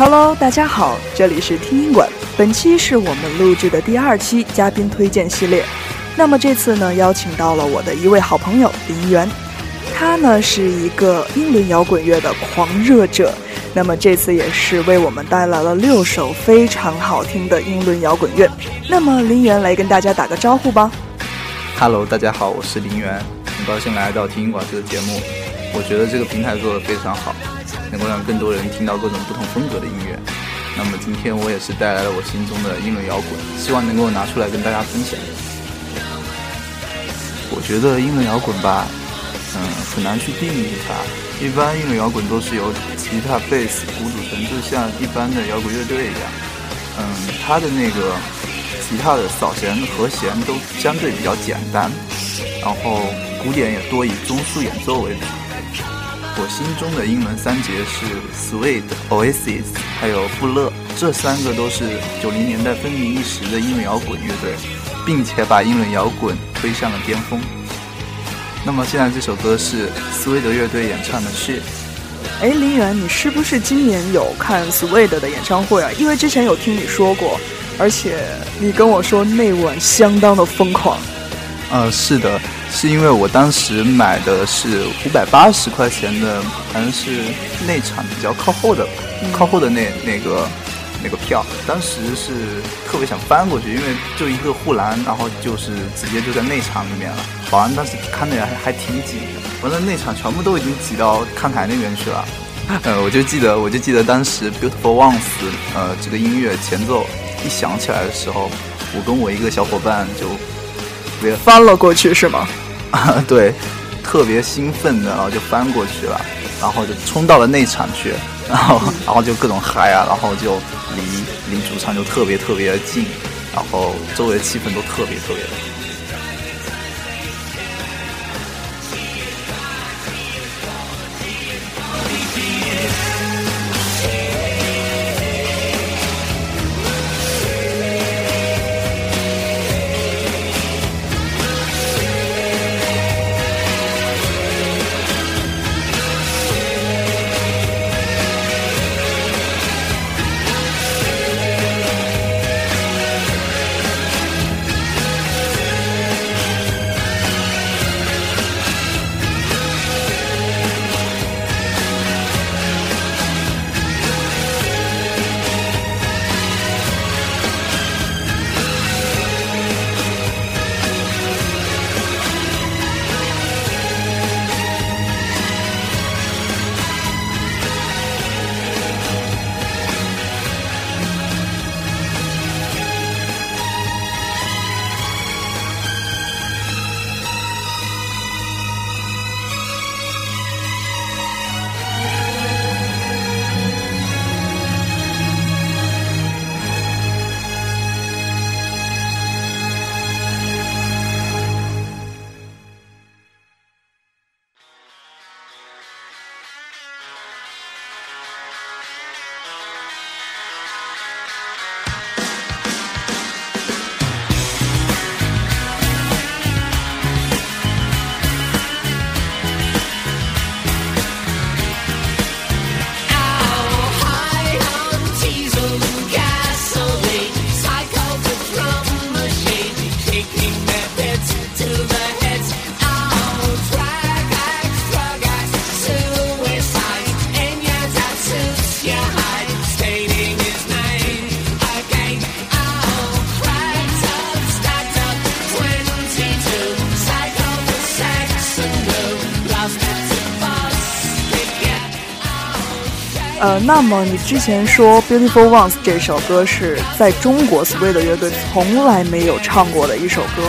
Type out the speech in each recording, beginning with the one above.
Hello，大家好，这里是听音馆。本期是我们录制的第二期嘉宾推荐系列。那么这次呢，邀请到了我的一位好朋友林源，他呢是一个英伦摇滚乐的狂热者。那么这次也是为我们带来了六首非常好听的英伦摇滚乐。那么林源来跟大家打个招呼吧。Hello，大家好，我是林源，很高兴来到听音馆这个节目。我觉得这个平台做的非常好，能够让更多人听到各种不同风格的音乐。那么今天我也是带来了我心中的英伦摇滚，希望能够拿出来跟大家分享。我觉得英伦摇滚吧，嗯，很难去定义它。一般英伦摇滚都是由吉他、贝斯、鼓组成，就像一般的摇滚乐队一样。嗯，它的那个吉他的扫弦和弦都相对比较简单，然后鼓点也多以中枢演奏为主。我心中的英伦三杰是 swede、Oasis，还有富勒，这三个都是九零年代风靡一时的英伦摇滚乐队，并且把英伦摇滚推向了巅峰。那么现在这首歌是斯威德乐队演唱的《Shit》。哎，林源，你是不是今年有看 Sweet 的演唱会啊？因为之前有听你说过，而且你跟我说那晚相当的疯狂。呃，是的，是因为我当时买的是五百八十块钱的，好像是内场比较靠后的，靠后的那那个那个票。当时是特别想翻过去，因为就一个护栏，然后就是直接就在内场里面了。保安当时看的还还挺紧的，完了内场全部都已经挤到看台那边去了。呃，我就记得，我就记得当时《Beautiful Ones》呃这个音乐前奏一响起来的时候，我跟我一个小伙伴就。翻了过去是吗？啊，对，特别兴奋的，然后就翻过去了，然后就冲到了内场去，然后然后就各种嗨啊，然后就离离主场就特别特别的近，然后周围的气氛都特别特别的。呃，那么你之前说《Beautiful Ones》这首歌是在中国 Suede 乐队从来没有唱过的一首歌，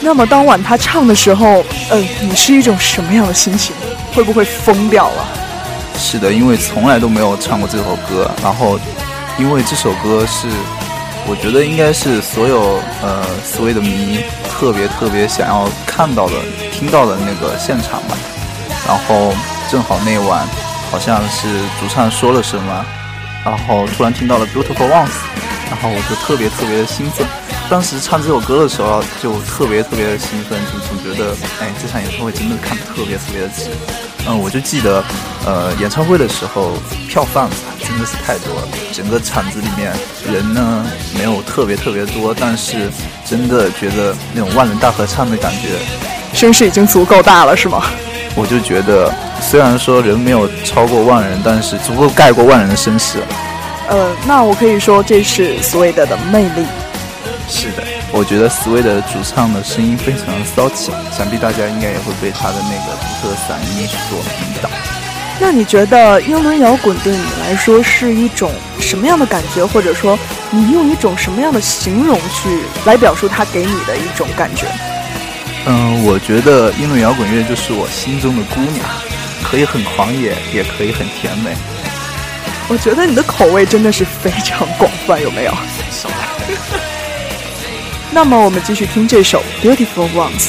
那么当晚他唱的时候，呃，你是一种什么样的心情？会不会疯掉了？是的，因为从来都没有唱过这首歌，然后因为这首歌是，我觉得应该是所有呃 Suede 迷特别特别想要看到的、听到的那个现场吧，然后正好那晚。好像是主唱说了什么，然后突然听到了《Beautiful Ones》，然后我就特别特别的兴奋。当时唱这首歌的时候，就特别特别的兴奋，就总觉得，哎，这场演唱会真的看得特别特别的值。嗯，我就记得，呃，演唱会的时候票贩子真的是太多了，整个场子里面人呢没有特别特别多，但是真的觉得那种万人大合唱的感觉，声势已经足够大了，是吗？我就觉得，虽然说人没有超过万人，但是足够盖过万人的声势。呃，那我可以说这是 Swede 的魅力。是的，我觉得 Swede 主唱的声音非常骚气，想必大家应该也会被他的那个独特的嗓音所迷倒。那你觉得英伦摇滚对你来说是一种什么样的感觉？或者说，你用一种什么样的形容去来表述它给你的一种感觉？嗯，我觉得英伦摇滚乐就是我心中的姑娘，可以很狂野，也可以很甜美。我觉得你的口味真的是非常广泛，有没有？那么我们继续听这首《Beautiful Ones》。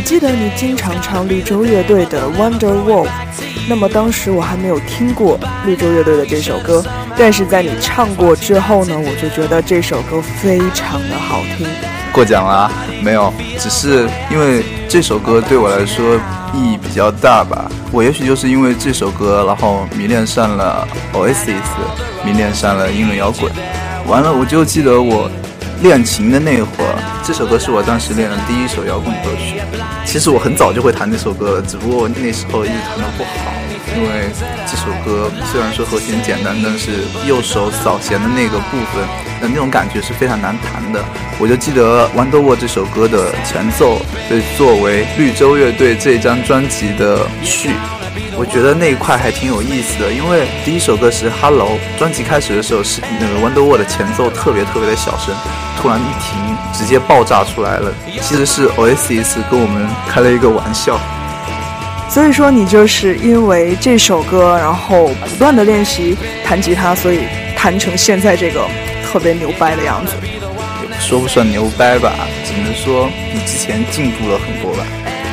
我记得你经常唱绿洲乐队的《Wonder Wall》，那么当时我还没有听过绿洲乐队的这首歌，但是在你唱过之后呢，我就觉得这首歌非常的好听。过奖啦？没有，只是因为这首歌对我来说意义比较大吧。我也许就是因为这首歌，然后迷恋上了 Oasis，迷恋上了英伦摇滚。完了，我就记得我练琴的那会儿，这首歌是我当时练的第一首摇滚歌曲。其实我很早就会弹这首歌了，只不过那时候一直弹得不好。因为这首歌虽然说和弦简单，但是右手扫弦的那个部分的那种感觉是非常难弹的。我就记得《Wonderwall》这首歌的前奏被作为绿洲乐队这张专辑的序。我觉得那一块还挺有意思的，因为第一首歌是《Hello》，专辑开始的时候是那个《Wonderwall》的前奏特别特别的小声，突然一停，直接爆炸出来了。其实是 Oasis 跟我们开了一个玩笑。所以说，你就是因为这首歌，然后不断的练习弹吉他，所以弹成现在这个特别牛掰的样子。说不算牛掰吧，只能说比之前进步了很多吧。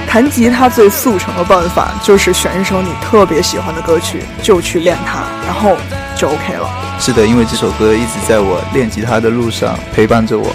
弹吉他最速成的办法就是选一首你特别喜欢的歌曲，就去练它，然后就 OK 了。是的，因为这首歌一直在我练吉他的路上陪伴着我。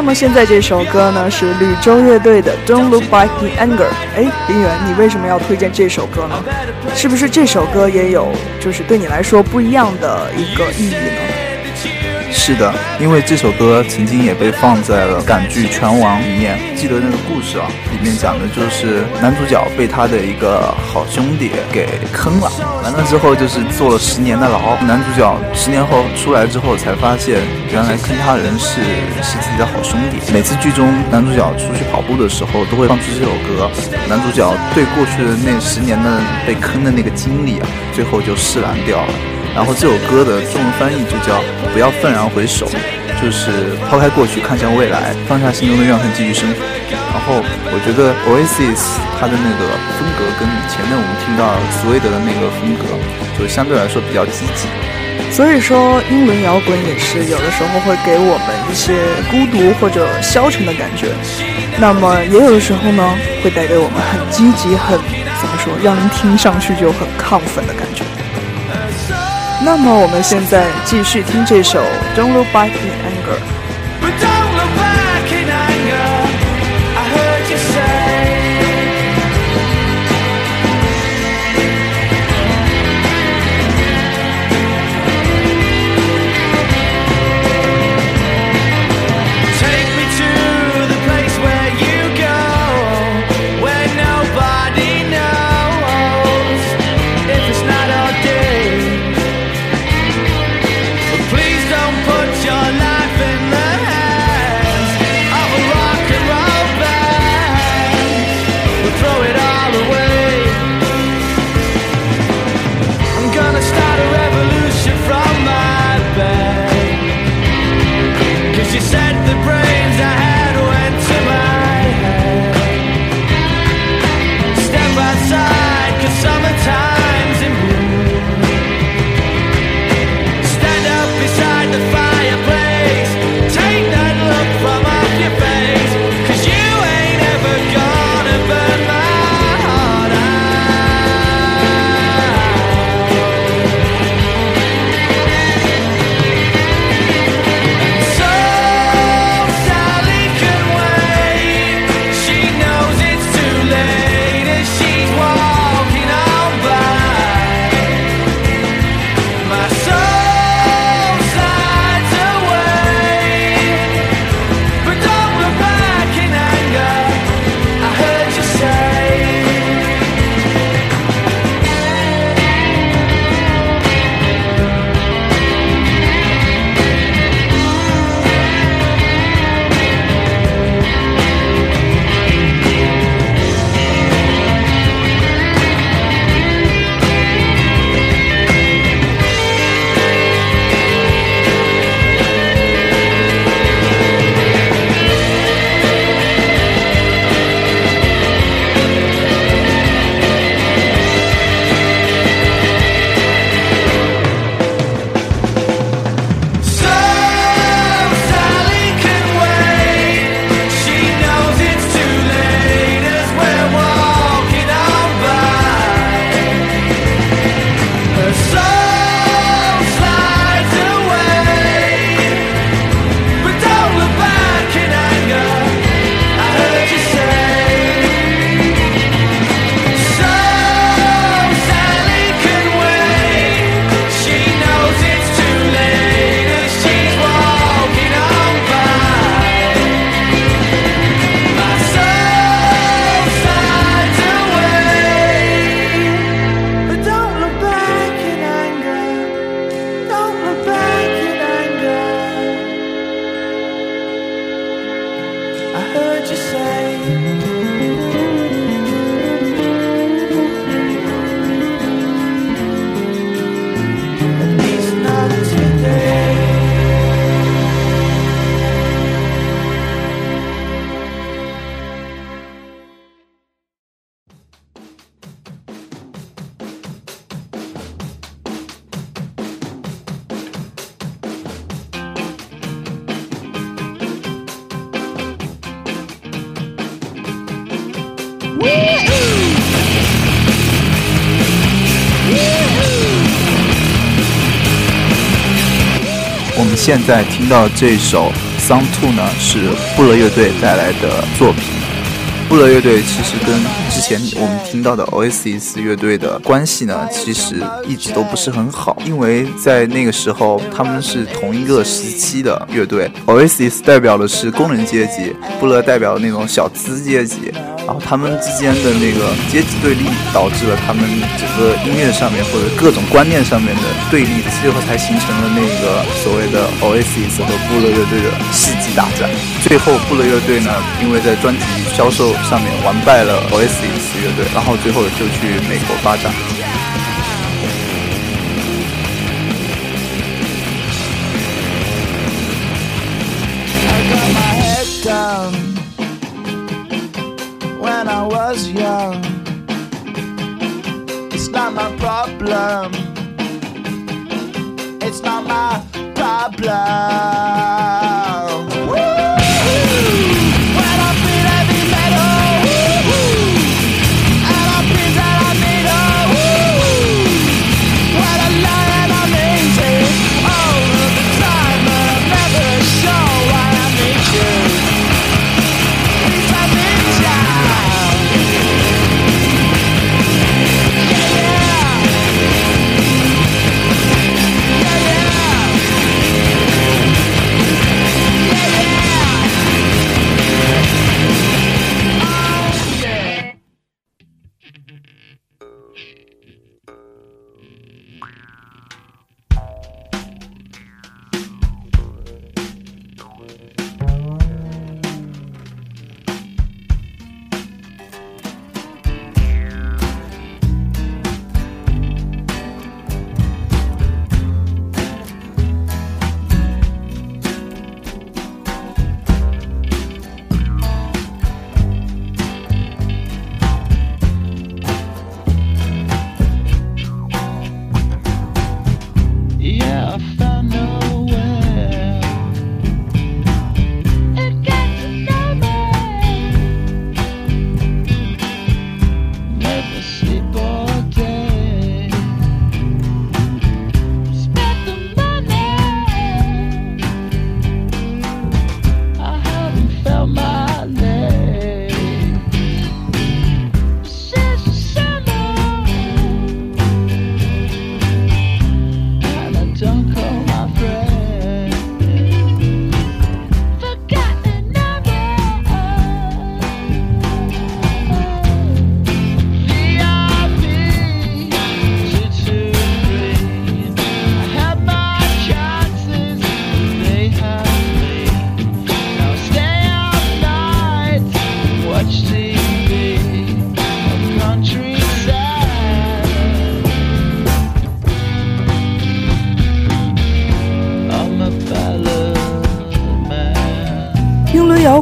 那么现在这首歌呢是绿洲乐队的《Don't Look Back in Anger》。哎，林远，你为什么要推荐这首歌呢？是不是这首歌也有就是对你来说不一样的一个意义呢？是的，因为这首歌曾经也被放在了港剧《拳王》里面。记得那个故事啊，里面讲的就是男主角被他的一个好兄弟给坑了，完了之后就是坐了十年的牢。男主角十年后出来之后，才发现原来坑他人是是自己的好兄弟。每次剧中男主角出去跑步的时候，都会放出这首歌。男主角对过去的那十年的被坑的那个经历啊，最后就释然掉了。然后这首歌的中文翻译就叫“不要愤然回首”，就是抛开过去，看向未来，放下心中的怨恨，继续生活。然后我觉得 Oasis 它的那个风格跟前面我们听到斯威德的那个风格，就相对来说比较积极。所以说，英伦摇滚也是有的时候会给我们一些孤独或者消沉的感觉，那么也有的时候呢，会带给我们很积极、很怎么说，让人听上去就很亢奋的感觉。那么我们现在继续听这首《Don't Look Back in Anger》。现在听到这首《Song Two》呢，是布勒乐队带来的作品。布勒乐队其实跟之前我们听到的 Oasis 乐队的关系呢，其实一直都不是很好，因为在那个时候他们是同一个时期的乐队，Oasis 代表的是工人阶级，布勒代表那种小资阶级，然后他们之间的那个阶级对立，导致了他们整个音乐上面或者各种观念上面的对立，最后才形成了那个所谓的 Oasis 和布勒乐队的世纪大战。最后布勒乐队呢，因为在专辑销售上面完败了 Oasis 乐队，然后最后就去美国发展。Was young. It's not my problem. It's not my problem.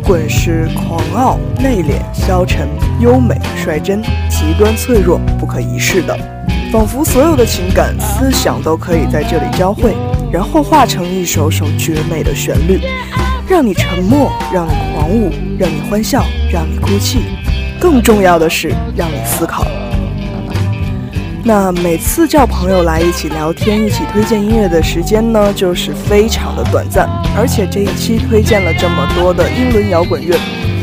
滚是狂傲、内敛、消沉、优美、率真、极端脆弱、不可一世的，仿佛所有的情感、思想都可以在这里交汇，然后化成一首首绝美的旋律，让你沉默，让你狂舞，让你欢笑，让你哭泣，更重要的是让你思考。那每次叫朋友来一起聊天、一起推荐音乐的时间呢，就是非常的短暂。而且这一期推荐了这么多的英伦摇滚乐，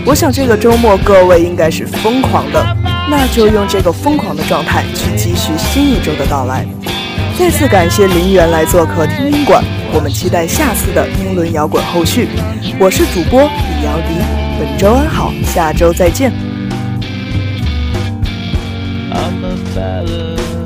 我想这个周末各位应该是疯狂的，那就用这个疯狂的状态去继续新一周的到来。再次感谢林园来做客听音馆，我们期待下次的英伦摇滚后续。我是主播李瑶迪，本周安好，下周再见。I'm a ballad